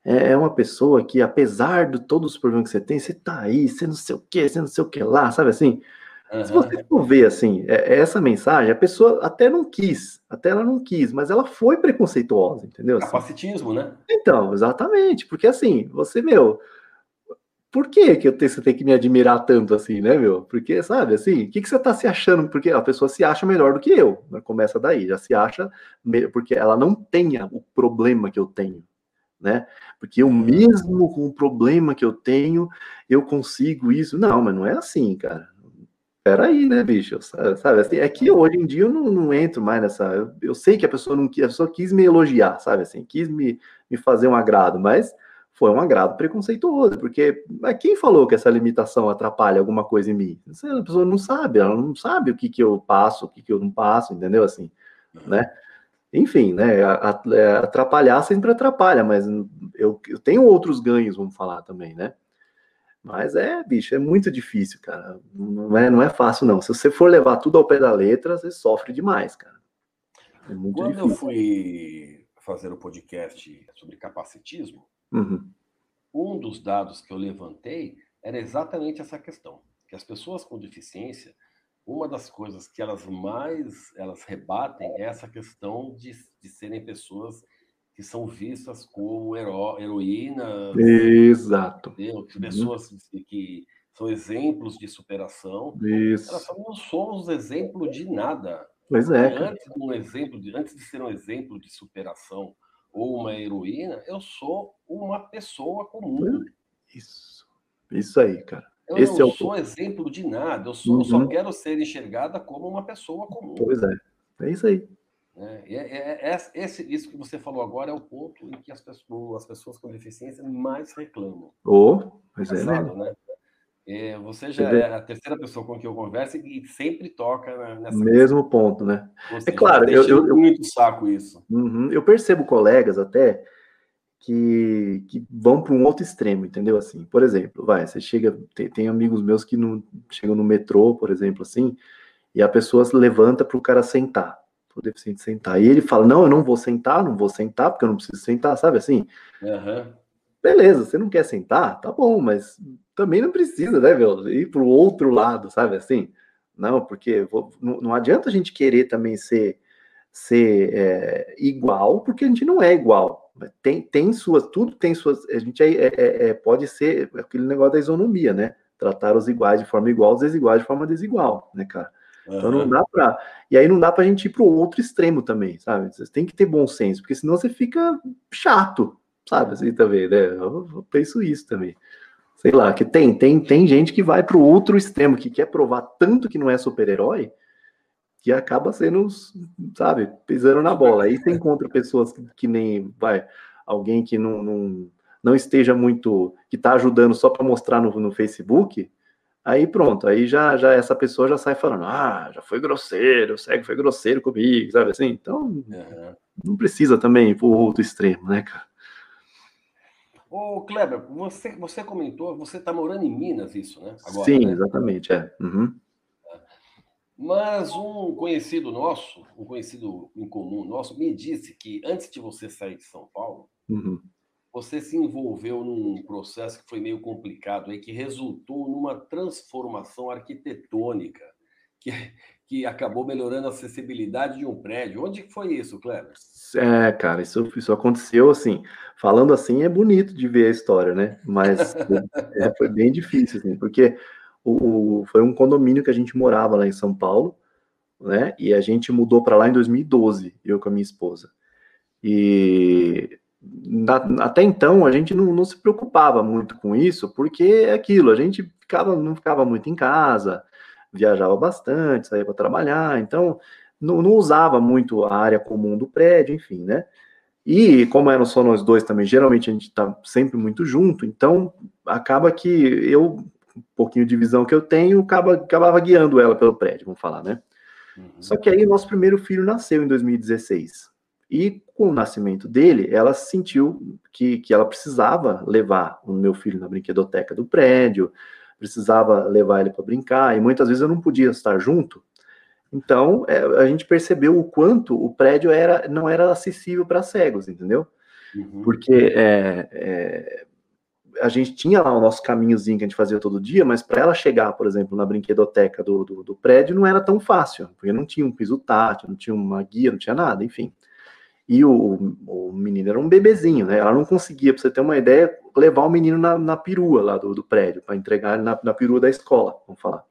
é, é uma pessoa que, apesar de todos os problemas que você tem, você tá aí, você não sei o que, você não sei o que lá, sabe assim? Uhum. Se você for ver assim, é, é, essa mensagem, a pessoa até não quis, até ela não quis, mas ela foi preconceituosa, entendeu? Assim, Capacitismo, né? Então, exatamente, porque assim, você, meu, por que, que eu tenho, você tem que me admirar tanto assim, né, meu? Porque, sabe, assim, o que, que você tá se achando? Porque a pessoa se acha melhor do que eu, né? começa daí, já se acha, porque ela não tenha o problema que eu tenho, né? Porque eu mesmo com o problema que eu tenho, eu consigo isso. Não, mas não é assim, cara peraí, né, bicho? Sabe, assim, é que hoje em dia eu não, não entro mais nessa. Eu, eu, sei que a pessoa não a pessoa quis me elogiar, sabe assim, quis me, me fazer um agrado, mas foi um agrado preconceituoso, porque quem falou que essa limitação atrapalha alguma coisa em mim? A pessoa não sabe, ela não sabe o que, que eu passo, o que, que eu não passo, entendeu? Assim, né? Enfim, né? É, atrapalhar sempre atrapalha, mas eu, eu tenho outros ganhos, vamos falar também, né? Mas é, bicho, é muito difícil, cara. Não é, não é fácil, não. Se você for levar tudo ao pé da letra, você sofre demais, cara. É muito Quando difícil. eu fui fazer o podcast sobre capacitismo, uhum. um dos dados que eu levantei era exatamente essa questão. Que as pessoas com deficiência, uma das coisas que elas mais elas rebatem é essa questão de, de serem pessoas que são vistas como hero, heroínas. Exato. Entendeu? Pessoas uhum. que são exemplos de superação. Isso. Elas não somos exemplo de nada. Pois é. Antes de, um exemplo de, antes de ser um exemplo de superação ou uma heroína, eu sou uma pessoa comum. Isso. Isso aí, cara. Eu Esse não é o... sou exemplo de nada, eu, sou, uhum. eu só quero ser enxergada como uma pessoa comum. Pois é. É isso aí. É, é, é, esse, isso que você falou agora é o ponto em que as pessoas, as pessoas com deficiência mais reclamam. Oh, pois é, né? né? Você já é a terceira pessoa com quem eu converso e sempre toca nessa mesmo questão. ponto, né? É claro, eu, eu muito saco isso. Uhum, eu percebo colegas até que, que vão para um outro extremo, entendeu? Assim, por exemplo, vai, você chega, tem, tem amigos meus que não chegam no metrô, por exemplo, assim, e a pessoa levanta para o cara sentar o deficiente sentar. E ele fala: Não, eu não vou sentar, não vou sentar, porque eu não preciso sentar, sabe assim? Uhum. Beleza, você não quer sentar? Tá bom, mas também não precisa, né, meu? Ir para o outro lado, sabe assim? Não, porque vou, não, não, adianta a gente querer também ser, ser é, igual, porque a gente não é igual. Tem, tem suas, tudo tem suas. A gente é, é, é, pode ser aquele negócio da isonomia, né? Tratar os iguais de forma igual, os desiguais de forma desigual, né, cara? Então não dá para. E aí não dá para a gente ir para o outro extremo também, sabe? Você tem que ter bom senso, porque senão você fica chato, sabe? Assim também, né? Eu, eu penso isso também. Sei lá, que tem, tem, tem gente que vai para o outro extremo, que quer provar tanto que não é super-herói, que acaba sendo, sabe, pisando na bola. Aí você encontra pessoas que, que nem, vai, alguém que não, não, não esteja muito, que está ajudando só para mostrar no, no Facebook, Aí pronto, aí já, já essa pessoa já sai falando, ah, já foi grosseiro, o cego foi grosseiro comigo, sabe assim? Então, não precisa também pro outro extremo, né, cara? Ô, Kleber, você, você comentou, você está morando em Minas, isso, né? Agora, Sim, né? exatamente, é. Uhum. Mas um conhecido nosso, um conhecido em comum nosso, me disse que antes de você sair de São Paulo, uhum. Você se envolveu num processo que foi meio complicado, aí, que resultou numa transformação arquitetônica, que, que acabou melhorando a acessibilidade de um prédio. Onde foi isso, Kleber? É, cara, isso, isso aconteceu assim. Falando assim, é bonito de ver a história, né? Mas é, foi bem difícil, assim, porque o, o, foi um condomínio que a gente morava lá em São Paulo, né? E a gente mudou para lá em 2012, eu com a minha esposa. E na, até então a gente não, não, se preocupava muito com isso, porque é aquilo, a gente ficava, não ficava muito em casa, viajava bastante, saía para trabalhar, então não, não, usava muito a área comum do prédio, enfim, né? E como eram só nós dois também, geralmente a gente está sempre muito junto, então acaba que eu, um pouquinho de visão que eu tenho, acaba, acabava guiando ela pelo prédio, vamos falar, né? Uhum. Só que aí nosso primeiro filho nasceu em 2016. E com o nascimento dele, ela sentiu que, que ela precisava levar o meu filho na brinquedoteca do prédio, precisava levar ele para brincar, e muitas vezes eu não podia estar junto. Então, é, a gente percebeu o quanto o prédio era, não era acessível para cegos, entendeu? Uhum. Porque é, é, a gente tinha lá o nosso caminhozinho que a gente fazia todo dia, mas para ela chegar, por exemplo, na brinquedoteca do, do, do, prédio, não era tão fácil, porque não tinha um piso tátil, não tinha uma guia, não tinha nada, enfim. E o, o menino era um bebezinho, né? Ela não conseguia, para você ter uma ideia, levar o menino na, na perua lá do, do prédio, para entregar na, na perua da escola, vamos falar.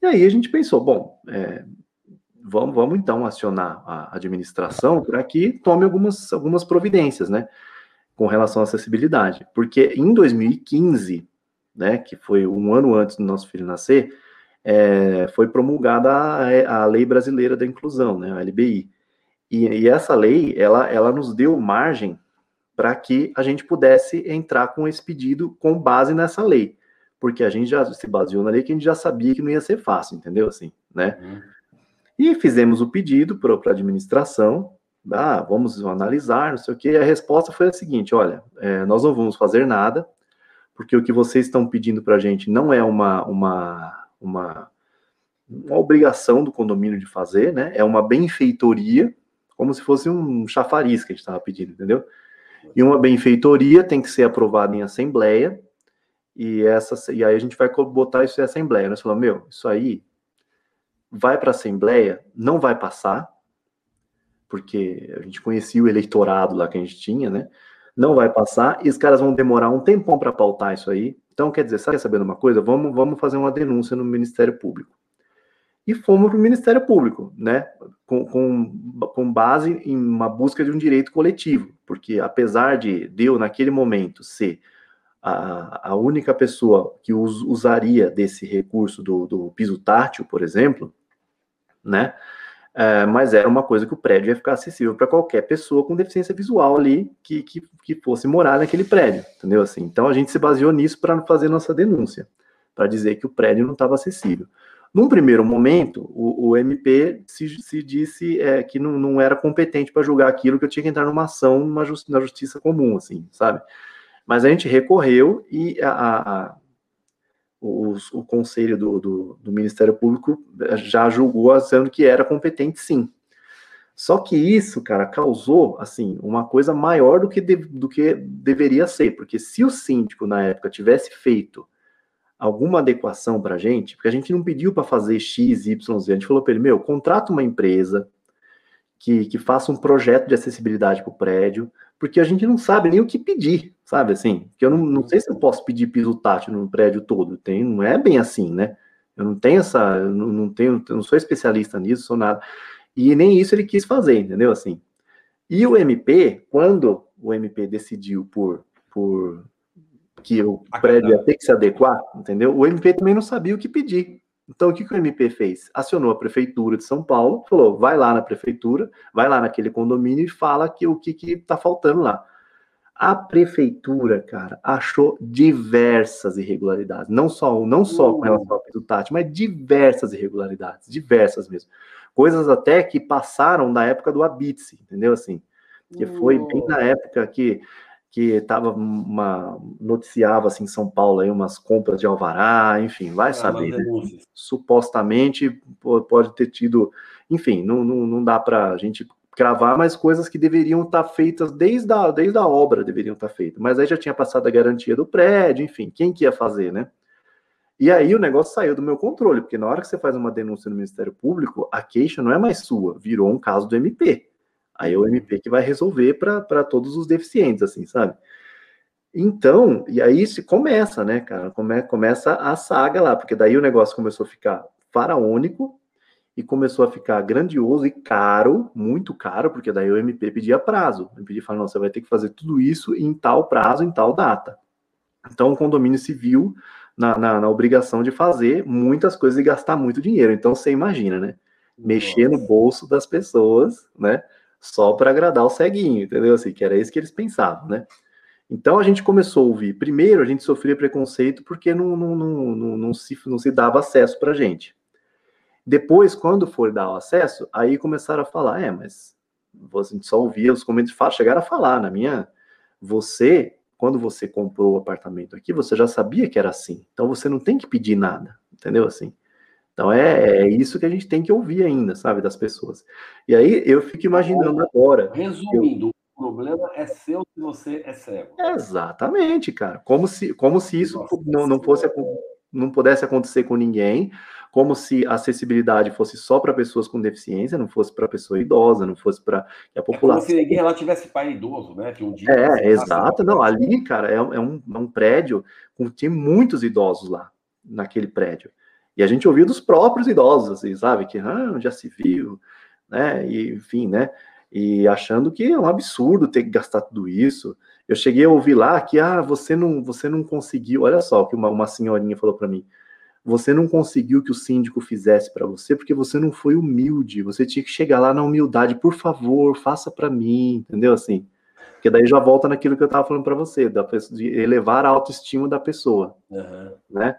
E aí a gente pensou, bom, é, vamos, vamos então acionar a administração para que tome algumas, algumas providências, né? Com relação à acessibilidade. Porque em 2015, né, que foi um ano antes do nosso filho nascer, é, foi promulgada a, a Lei Brasileira da Inclusão, né, a LBI. E, e essa lei, ela, ela nos deu margem para que a gente pudesse entrar com esse pedido com base nessa lei, porque a gente já se baseou na lei que a gente já sabia que não ia ser fácil, entendeu? Assim, né? Uhum. E fizemos o pedido para a administração, ah, vamos analisar, não sei o que, e a resposta foi a seguinte, olha, é, nós não vamos fazer nada, porque o que vocês estão pedindo para a gente não é uma, uma, uma, uma obrigação do condomínio de fazer, né? É uma benfeitoria, como se fosse um chafariz que a gente estava pedindo, entendeu? E uma benfeitoria tem que ser aprovada em assembleia, e essa e aí a gente vai botar isso em assembleia. Nós falamos, meu, isso aí vai para a assembleia, não vai passar, porque a gente conhecia o eleitorado lá que a gente tinha, né? Não vai passar, e os caras vão demorar um tempão para pautar isso aí. Então, quer dizer, sabe sabendo uma coisa? Vamos, vamos fazer uma denúncia no Ministério Público e fomos para o Ministério Público, né, com, com, com, base em uma busca de um direito coletivo, porque apesar de eu, naquele momento, ser a, a única pessoa que us, usaria desse recurso do, do piso tátil, por exemplo, né, é, mas era uma coisa que o prédio ia ficar acessível para qualquer pessoa com deficiência visual ali que, que, que fosse morar naquele prédio, entendeu? Assim, então a gente se baseou nisso para fazer nossa denúncia, para dizer que o prédio não estava acessível. Num primeiro momento, o, o MP se, se disse é, que não, não, era competente para julgar aquilo, que eu tinha que entrar numa ação numa justi na justiça comum, assim, sabe? Mas a gente recorreu e a, a, o, o, conselho do, do, do, Ministério Público já julgou dizendo que era competente, sim. Só que isso, cara, causou, assim, uma coisa maior do que, de, do que deveria ser, porque se o síndico, na época, tivesse feito alguma adequação para a gente, porque a gente não pediu para fazer X, Y, Z, a gente falou para ele, meu, contrata uma empresa que, que faça um projeto de acessibilidade para o prédio, porque a gente não sabe nem o que pedir, sabe assim? Que eu não, não sei se eu posso pedir piso tátil no prédio todo, tem, não é bem assim, né? Eu não tenho essa, não, não tenho, não sou especialista nisso, sou nada. E nem isso ele quis fazer, entendeu? Assim. E o MP, quando o MP decidiu por, por que o prédio ia ter que se adequar, entendeu? O MP também não sabia o que pedir. Então, o que, que o MP fez? Acionou a prefeitura de São Paulo, falou: vai lá na prefeitura, vai lá naquele condomínio e fala que o que está faltando lá. A prefeitura, cara, achou diversas irregularidades, não só não só com relação ao piso tátil, mas diversas irregularidades, diversas mesmo. Coisas até que passaram da época do Abitse, entendeu assim? Que foi bem na época que que estava uma noticiava assim em São Paulo aí umas compras de alvará, enfim, vai ah, saber. Né? Supostamente pode ter tido, enfim, não, não, não dá para a gente cravar, mas coisas que deveriam estar tá feitas desde a, desde a obra, deveriam estar tá feitas. Mas aí já tinha passado a garantia do prédio, enfim, quem que ia fazer, né? E aí o negócio saiu do meu controle, porque na hora que você faz uma denúncia no Ministério Público, a queixa não é mais sua, virou um caso do MP. Aí é o MP que vai resolver para todos os deficientes, assim, sabe? Então, e aí se começa, né, cara? Come, começa a saga lá, porque daí o negócio começou a ficar faraônico, e começou a ficar grandioso e caro, muito caro, porque daí o MP pedia prazo. O MP falou, não, você vai ter que fazer tudo isso em tal prazo, em tal data. Então o condomínio se viu na, na, na obrigação de fazer muitas coisas e gastar muito dinheiro. Então você imagina, né? Mexer no bolso das pessoas, né? Só para agradar o ceguinho, entendeu? Assim, que era isso que eles pensavam, né? Então a gente começou a ouvir. Primeiro, a gente sofria preconceito porque não, não, não, não, se, não se dava acesso para gente. Depois, quando for dar o acesso, aí começaram a falar, é, mas você só ouvia os comentários, chegaram a falar na minha, você, quando você comprou o apartamento aqui, você já sabia que era assim, então você não tem que pedir nada, entendeu assim? Então é, é isso que a gente tem que ouvir ainda, sabe, das pessoas. E aí eu fico imaginando agora. Resumindo, eu... o problema é seu se você é cego. Exatamente, cara. Como se, como se isso Nossa, não, não fosse não pudesse acontecer com ninguém, como se a acessibilidade fosse só para pessoas com deficiência, não fosse para pessoa idosa, não fosse para a população. É como se ninguém lá tivesse pai idoso, né? Que um dia é, exato. Não, ali, cara, é, é, um, é um prédio com tem muitos idosos lá, naquele prédio. E a gente ouviu dos próprios idosos, assim, sabe? Que ah, já se viu, né? E, enfim, né? E achando que é um absurdo ter que gastar tudo isso. Eu cheguei a ouvir lá que ah, você não, você não conseguiu. Olha só o que uma, uma senhorinha falou para mim. Você não conseguiu que o síndico fizesse para você porque você não foi humilde. Você tinha que chegar lá na humildade, por favor, faça para mim, entendeu assim? Porque daí já volta naquilo que eu estava falando para você, da de elevar a autoestima da pessoa, uhum. né?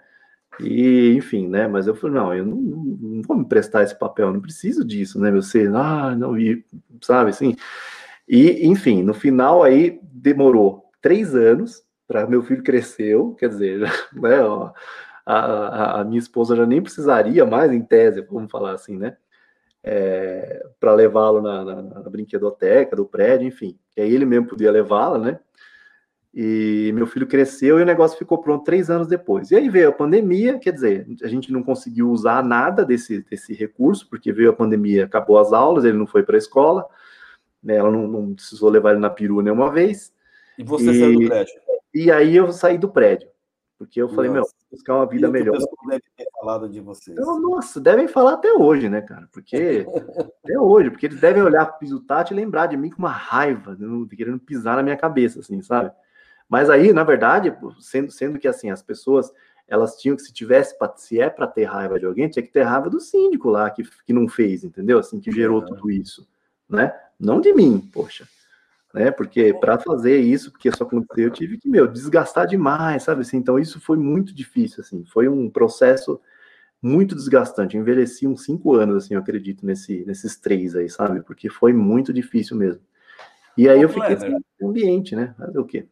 E, enfim, né? Mas eu falei, não, eu não, não, vou me prestar esse papel, não preciso disso, né? Você, ah, não, e, sabe, assim. E, enfim, no final aí demorou três anos para meu filho cresceu, quer dizer, né? Ó, a, a, minha esposa já nem precisaria mais, em tese, vamos falar assim, né? É, para levá-lo na, na, na, brinquedoteca do prédio, enfim. Que aí ele mesmo podia levá-la, né? E meu filho cresceu e o negócio ficou pronto três anos depois. E aí veio a pandemia, quer dizer, a gente não conseguiu usar nada desse, desse recurso, porque veio a pandemia, acabou as aulas, ele não foi para a escola, né, ela não, não, precisou levar ele na perua nenhuma vez. E você e, saiu do prédio? E aí eu saí do prédio. Porque eu falei, nossa. meu, buscar uma vida melhor. O deve ter falado de vocês. Então, nossa, devem falar até hoje, né, cara? Porque até hoje, porque eles devem olhar para o Tati e lembrar de mim com uma raiva, querendo pisar na minha cabeça, assim, sabe? Mas aí, na verdade, sendo, sendo que assim, as pessoas elas tinham que, se tivesse, se é para ter raiva de alguém, tinha que ter raiva do síndico lá que, que não fez, entendeu? Assim, que gerou tudo isso, né? Não de mim, poxa né? Porque para fazer isso, porque isso aconteceu, eu tive que, meu, desgastar demais, sabe? Assim, então isso foi muito difícil, assim, foi um processo muito desgastante. Eu envelheci uns cinco anos, assim, eu acredito, nesse, nesses três aí, sabe? Porque foi muito difícil mesmo. E aí Ô, eu fiquei nesse ambiente, né? Fazer o quê?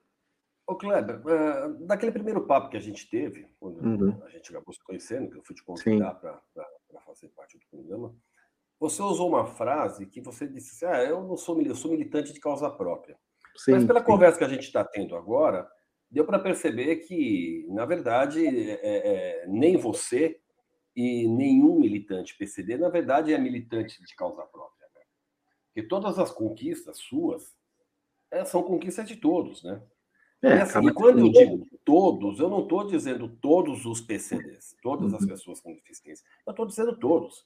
Ô, Kleber, uh, daquele primeiro papo que a gente teve, quando uhum. a gente acabou se conhecendo, que eu fui te convidar para fazer parte do programa, você usou uma frase que você disse assim, ah, eu não sou, eu sou militante de causa própria. Sim, Mas pela sim. conversa que a gente está tendo agora, deu para perceber que, na verdade, é, é, nem você e nenhum militante PCD, na verdade, é militante de causa própria. Né? Porque todas as conquistas suas é, são conquistas de todos, né? É, e, assim, e quando eu digo todos, eu não estou dizendo todos os PCDs, todas uhum. as pessoas com deficiência. Eu estou dizendo todos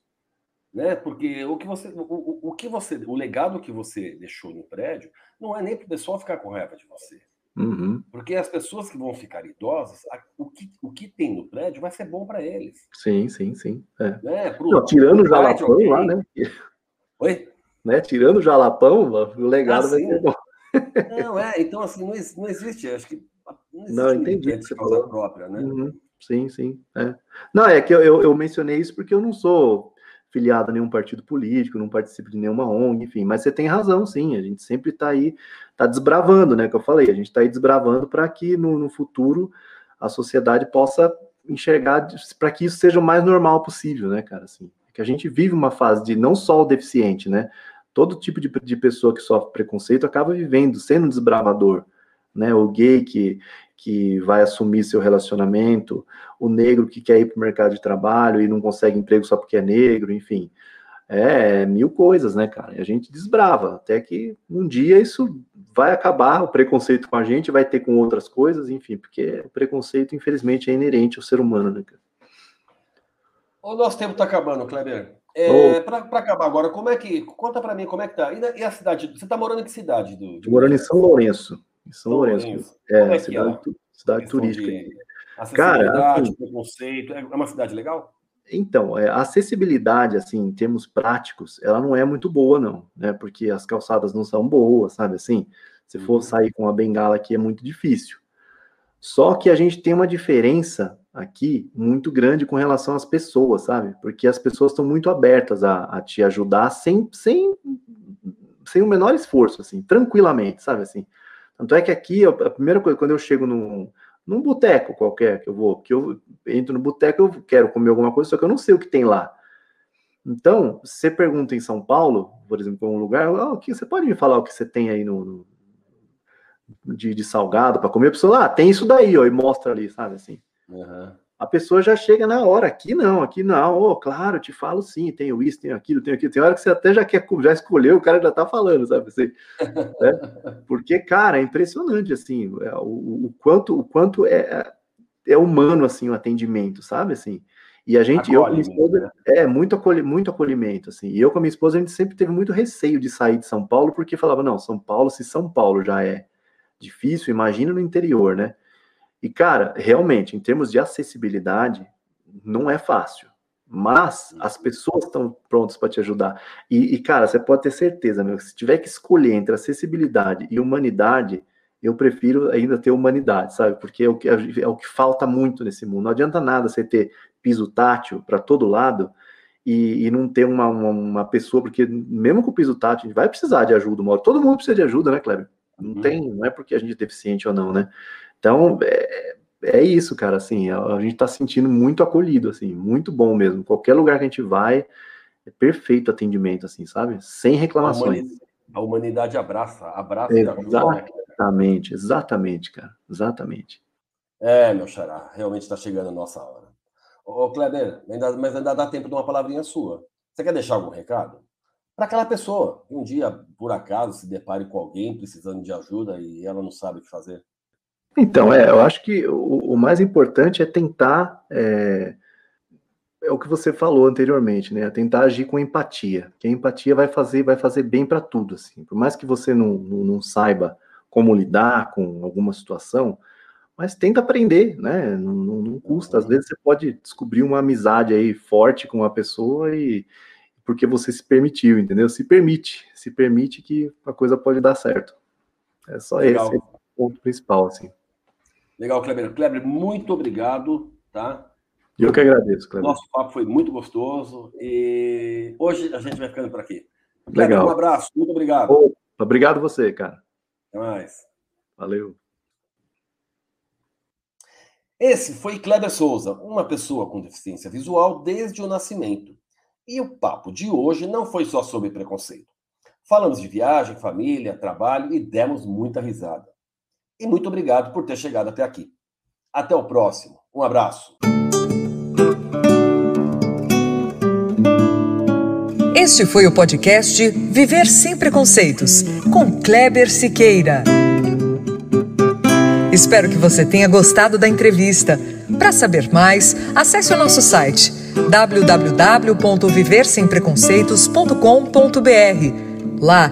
né? Porque o que você, o, o, que você, o legado que você deixou no prédio não é nem para o pessoal ficar com raiva de você, uhum. porque as pessoas que vão ficar idosas, o que, o que tem no prédio vai ser bom para eles. Sim, sim, sim. É. Né? Pro, não, tirando o jalapão alguém... lá, né? Oi. Né? Tirando o jalapão, o legado ah, vai ser bom. Não é, então assim não, não existe, acho que não, existe não entendi de causa própria, né? Uhum. Sim, sim. É. Não, é que eu, eu, eu, mencionei isso porque eu não sou filiado a nenhum partido político, não participo de nenhuma ONG, enfim, mas você tem razão, sim, a gente sempre está aí, está desbravando, né, que eu falei, a gente está aí desbravando para que no, no, futuro a sociedade possa enxergar, para que isso seja o mais normal possível, né, cara, assim, que a gente vive uma fase de não só o deficiente, né, todo tipo de, de pessoa que sofre preconceito acaba vivendo, sendo um desbravador, né? O gay que, que vai assumir seu relacionamento, o negro que quer ir para o mercado de trabalho e não consegue emprego só porque é negro, enfim. É, mil coisas, né, cara? E a gente desbrava, até que um dia isso vai acabar, o preconceito com a gente vai ter com outras coisas, enfim, porque o preconceito, infelizmente, é inerente ao ser humano, né, cara? O nosso tempo está acabando, Kleber. É, oh. Para acabar agora, como é que. Conta para mim como é que tá. E, e, a cidade? Você está morando em que cidade? Do, do... morando em São Lourenço. Em São, São Lourenço. Lourenço. É, é cidade, é? cidade turística. Cara, assim, preconceito. É uma cidade legal? Então, é, a acessibilidade, assim, em termos práticos, ela não é muito boa, não, né? Porque as calçadas não são boas, sabe assim? Se for uhum. sair com uma bengala aqui é muito difícil. Só que a gente tem uma diferença aqui muito grande com relação às pessoas, sabe? Porque as pessoas estão muito abertas a, a te ajudar sem, sem, sem o menor esforço, assim, tranquilamente, sabe assim? Tanto é que aqui, a primeira coisa, quando eu chego num, num boteco qualquer que eu vou, que eu entro no boteco, eu quero comer alguma coisa, só que eu não sei o que tem lá. Então, você pergunta em São Paulo, por exemplo, um lugar, oh, que você pode me falar o que você tem aí no, no de, de, salgado para comer? A pessoa, ah, tem isso daí, ó, e mostra ali, sabe assim. Uhum a pessoa já chega na hora. Aqui não, aqui não. Oh, claro, te falo sim, tenho isso, tenho aquilo, tenho aquilo. Tem hora que você até já quer, já escolheu, o cara já tá falando, sabe? Assim, né? Porque, cara, é impressionante, assim, é, o, o quanto, o quanto é, é humano, assim, o atendimento, sabe? Assim, e a gente, eu com minha esposa, é muito, muito acolhimento, assim. E eu com a minha esposa, a gente sempre teve muito receio de sair de São Paulo, porque falava, não, São Paulo, se São Paulo já é difícil, imagina no interior, né? E, cara, realmente, em termos de acessibilidade, não é fácil. Mas as pessoas estão prontas para te ajudar. E, e, cara, você pode ter certeza, meu, se tiver que escolher entre acessibilidade e humanidade, eu prefiro ainda ter humanidade, sabe? Porque é o que, é o que falta muito nesse mundo. Não adianta nada você ter piso tátil para todo lado e, e não ter uma, uma, uma, pessoa, porque mesmo com o piso tátil, a gente vai precisar de ajuda uma hora. Todo mundo precisa de ajuda, né, Kleber? Não uhum. tem, não é porque a gente é deficiente ou não, né? Então, é, é isso, cara, assim, a, a gente tá sentindo muito acolhido, assim, muito bom mesmo. Qualquer lugar que a gente vai, é perfeito atendimento, assim, sabe? Sem reclamações. A humanidade abraça, abraça Exatamente, exatamente, cara, exatamente. É, meu xará, realmente está chegando a nossa hora. Ô, Kleber, ainda, mas ainda dá tempo de uma palavrinha sua. Você quer deixar algum recado? Para aquela pessoa que um dia, por acaso, se depare com alguém precisando de ajuda e ela não sabe o que fazer. Então, é, eu acho que o, o mais importante é tentar. É, é, o que você falou anteriormente, né? É tentar agir com empatia. Que a empatia vai fazer, vai fazer bem para tudo. Assim. Por mais que você não, não, não, saiba como lidar com alguma situação, mas tenta aprender, né? Não, não, não custa. Às vezes você pode descobrir uma amizade aí forte com uma pessoa e porque você se permitiu, entendeu? Se permite, se permite que a coisa pode dar certo. É só Legal. esse o ponto principal, assim. Legal, Kleber. Kleber, muito obrigado, tá? Eu que agradeço, Kleber. Nosso papo foi muito gostoso e hoje a gente vai ficando por aqui. Kleber, Legal. um abraço, muito obrigado. Oh, obrigado você, cara. Até mais. Valeu. Esse foi Kleber Souza, uma pessoa com deficiência visual desde o nascimento. E o papo de hoje não foi só sobre preconceito. Falamos de viagem, família, trabalho e demos muita risada. E muito obrigado por ter chegado até aqui. Até o próximo. Um abraço. Este foi o podcast Viver Sem Preconceitos, com Kleber Siqueira. Espero que você tenha gostado da entrevista. Para saber mais, acesse o nosso site www.viversempreconceitos.com.br. Lá